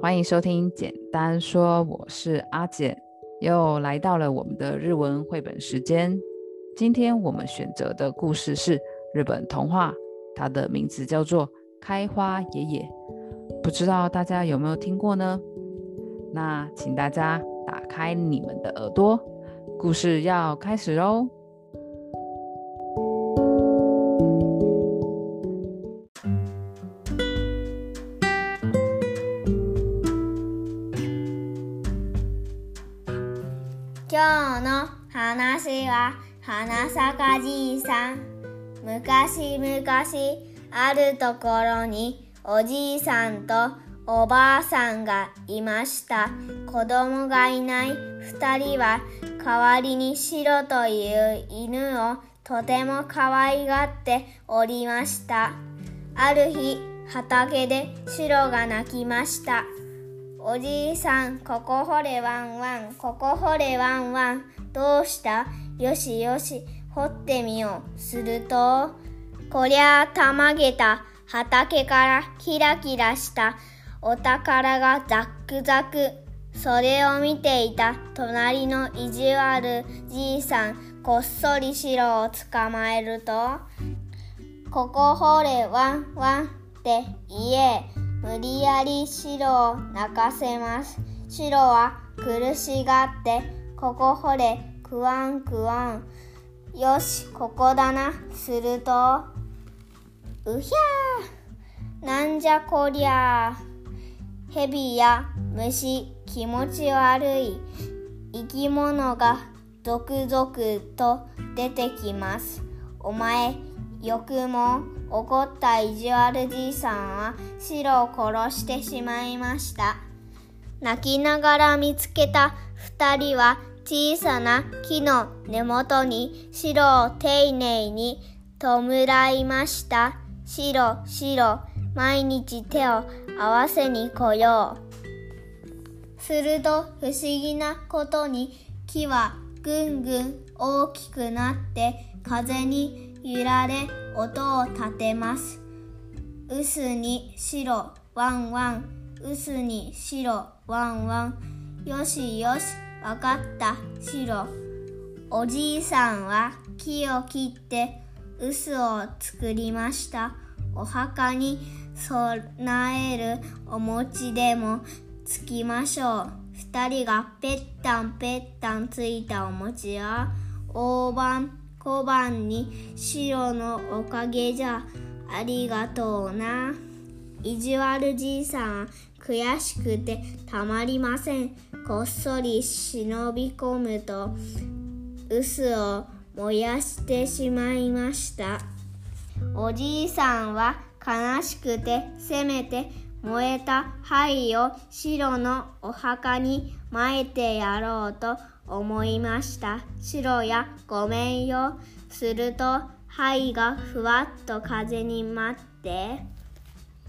欢迎收听《简单说》，我是阿简，又来到了我们的日文绘本时间。今天我们选择的故事是日本童话，它的名字叫做《开花爷爷》，不知道大家有没有听过呢？那请大家打开你们的耳朵，故事要开始喽。昔は花咲かじいさん昔々あるところにおじいさんとおばあさんがいました子供がいない2人は代わりにシロという犬をとても可愛がっておりましたある日畑でシロが鳴きましたおじいさん、ここ掘れワンワン、ここ掘れワンワン。どうしたよしよし、掘ってみよう。すると、こりゃあたまげた畑からキラキラしたお宝がザックザク。それを見ていた隣の意地悪じいさん、こっそり白を捕まえると、ここ掘れワンワンって言え。無理やり白を泣かせます白は苦しがってここ掘れクワンクワンよしここだなするとうひゃーなんじゃこりゃーヘビや虫気持ち悪い生き物が続々と出てきますお前欲も怒った意地悪じいさんはシロを殺してしまいました泣きながら見つけた2人は小さな木の根元にシロを丁寧に弔いましたシロシロ毎日手を合わせに来ようすると不思議なことに木はぐんぐん大きくなって風に揺られ音を立てますうすに白ワンワンうすに白ワンワンよしよしわかった白おじいさんは木を切ってうすを作りましたお墓に備えるお餅でもつきましょう二人がぺったんぺったんついたお餅や大判小判に白のおかげじゃありがとうな。意地悪じいさんは悔しくてたまりません。こっそり忍び込むと、臼を燃やしてしまいました。おじいさんは悲しくてせめて燃えた灰を白のお墓にまいてやろうと思いました白やごめんよすると灰がふわっと風に舞って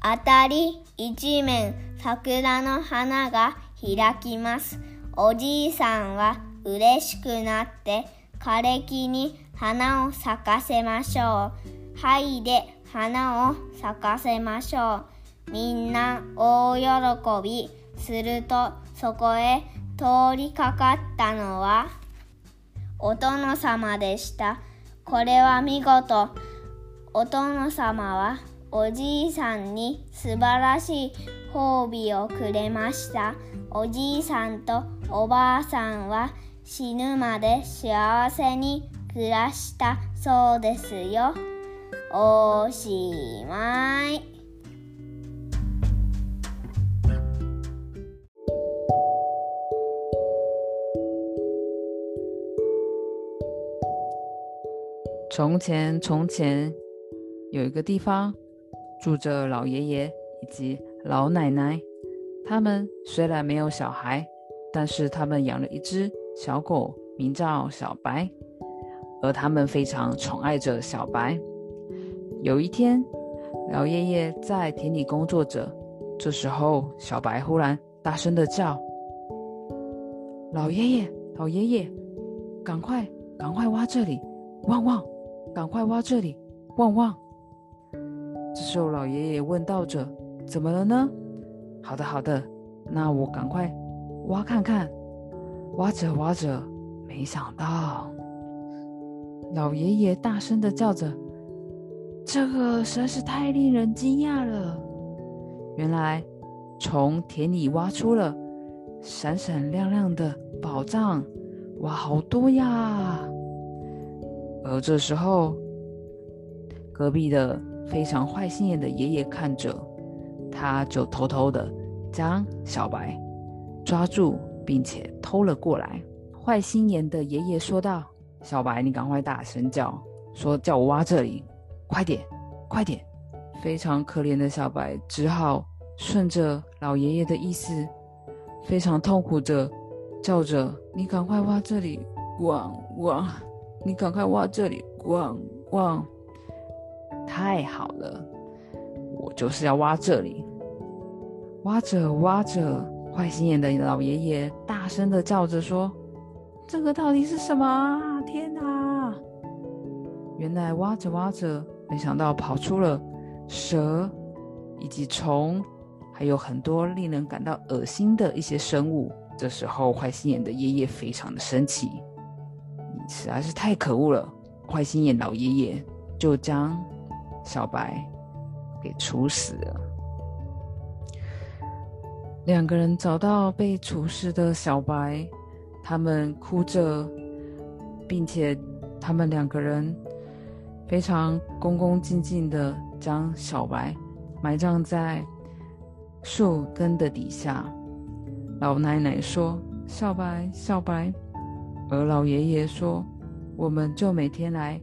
あたり一面桜の花が開きますおじいさんは嬉しくなって枯れ木に花を咲かせましょう灰で花を咲かせましょうみんな大喜びするとそこへ通りかかったのはお殿様でした。これは見事。お殿様はおじいさんに素晴らしい褒美をくれました。おじいさんとおばあさんは死ぬまで幸せに暮らしたそうですよ。おしまい。从前，从前，有一个地方，住着老爷爷以及老奶奶。他们虽然没有小孩，但是他们养了一只小狗，名叫小白，而他们非常宠爱着小白。有一天，老爷爷在田里工作着，这时候小白忽然大声的叫：“老爷爷，老爷爷，赶快，赶快挖这里！汪汪！”赶快挖这里，旺旺！这时候老爷爷问道者：“怎么了呢？”“好的，好的，那我赶快挖看看。”挖着挖着，没想到，老爷爷大声的叫着：“这个实在是太令人惊讶了！原来从田里挖出了闪闪亮亮的宝藏！哇，好多呀！”而这时候，隔壁的非常坏心眼的爷爷看着他，就偷偷的将小白抓住，并且偷了过来。坏心眼的爷爷说道：“小白，你赶快大声叫，说叫我挖这里，快点，快点！”非常可怜的小白只好顺着老爷爷的意思，非常痛苦的叫着：“你赶快挖这里，挖挖！”你赶快挖这里，逛逛。太好了，我就是要挖这里。挖着挖着，坏心眼的老爷爷大声的叫着说：“这个到底是什么？天哪！”原来挖着挖着，没想到跑出了蛇，以及虫，还有很多令人感到恶心的一些生物。这时候，坏心眼的爷爷非常的生气。实在是太可恶了！坏心眼老爷爷就将小白给处死了。两个人找到被处死的小白，他们哭着，并且他们两个人非常恭恭敬敬地将小白埋葬在树根的底下。老奶奶说：“小白，小白。”而老爷爷说：“我们就每天来，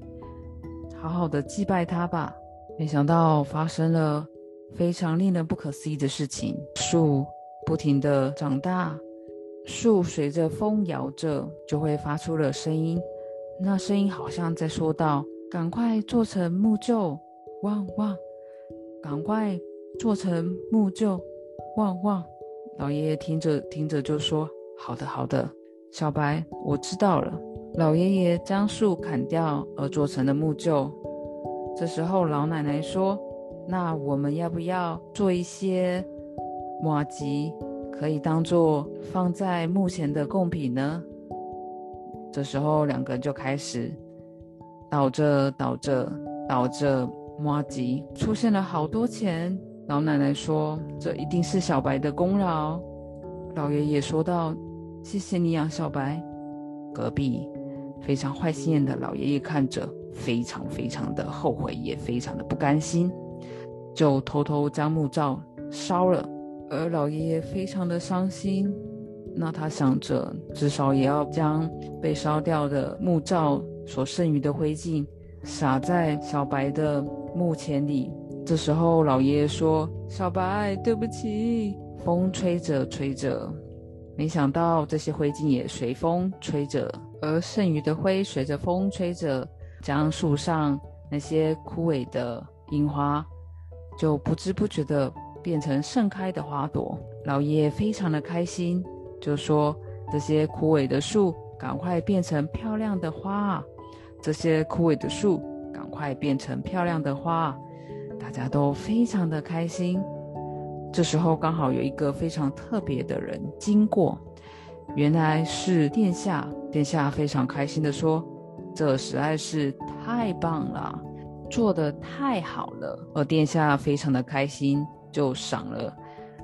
好好的祭拜他吧。”没想到发生了非常令人不可思议的事情：树不停的长大，树随着风摇着，就会发出了声音。那声音好像在说道：“赶快做成木臼，汪汪！赶快做成木臼，汪汪！”老爷爷听着听着就说：“好的，好的。”小白，我知道了。老爷爷将树砍掉而做成的木臼。这时候，老奶奶说：“那我们要不要做一些魔吉，可以当做放在墓前的贡品呢？”这时候，两个人就开始倒着倒着倒着挖吉，出现了好多钱。老奶奶说：“这一定是小白的功劳。”老爷爷说道。谢谢你啊，小白，隔壁非常坏心眼的老爷爷看着非常非常的后悔，也非常的不甘心，就偷偷将木罩烧了。而老爷爷非常的伤心，那他想着至少也要将被烧掉的木罩所剩余的灰烬撒在小白的墓前里。这时候老爷爷说：“小白，对不起。”风吹着吹着。没想到这些灰烬也随风吹着，而剩余的灰随着风吹着，将树上那些枯萎的樱花，就不知不觉的变成盛开的花朵。老爷爷非常的开心，就说：“这些枯萎的树赶快变成漂亮的花，这些枯萎的树赶快变成漂亮的花。”大家都非常的开心。这时候刚好有一个非常特别的人经过，原来是殿下。殿下非常开心的说：“这实在是太棒了，做的太好了。”而殿下非常的开心，就赏了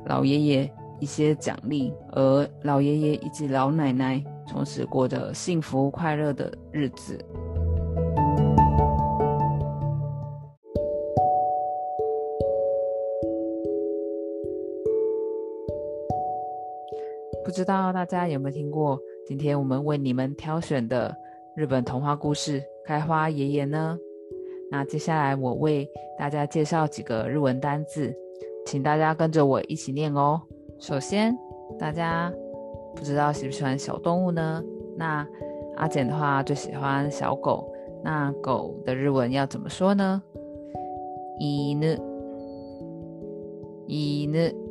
老爷爷一些奖励。而老爷爷以及老奶奶从此过着幸福快乐的日子。不知道大家有没有听过，今天我们为你们挑选的日本童话故事《开花爷爷》呢？那接下来我为大家介绍几个日文单字，请大家跟着我一起念哦。首先，大家不知道喜不喜欢小动物呢？那阿简的话最喜欢小狗，那狗的日文要怎么说呢？イヌ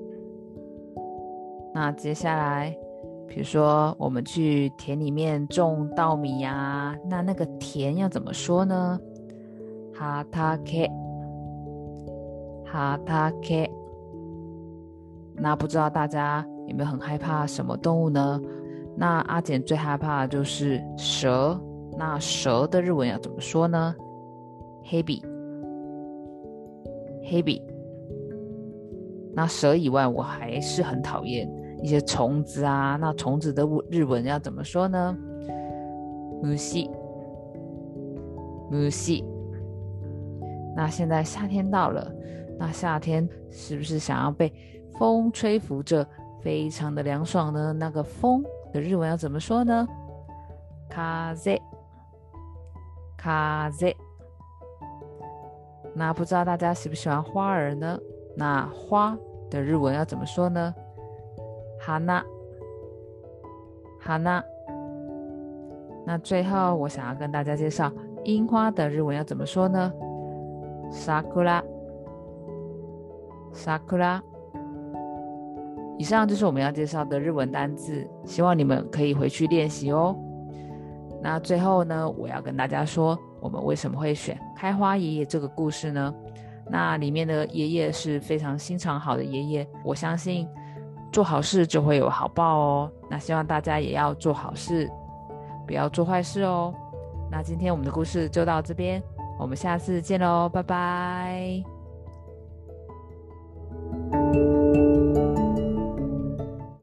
那接下来，比如说我们去田里面种稻米呀，那那个田要怎么说呢？哈塔克，哈塔克。那不知道大家有没有很害怕什么动物呢？那阿简最害怕的就是蛇，那蛇的日文要怎么说呢？黑比，黑比。那蛇以外，我还是很讨厌。一些虫子啊，那虫子的日文要怎么说呢？木西，木西。那现在夏天到了，那夏天是不是想要被风吹拂着，非常的凉爽呢？那个风的日文要怎么说呢？カゼカゼ。那不知道大家喜不喜欢花儿呢？那花的日文要怎么说呢？哈娜，哈娜，那最后我想要跟大家介绍樱花的日文要怎么说呢？sakura，sakura。以上就是我们要介绍的日文单字，希望你们可以回去练习哦。那最后呢，我要跟大家说，我们为什么会选开花爷爷这个故事呢？那里面的爷爷是非常心肠好的爷爷，我相信。做好事就会有好报哦。那希望大家也要做好事，不要做坏事哦。那今天我们的故事就到这边，我们下次见喽，拜拜。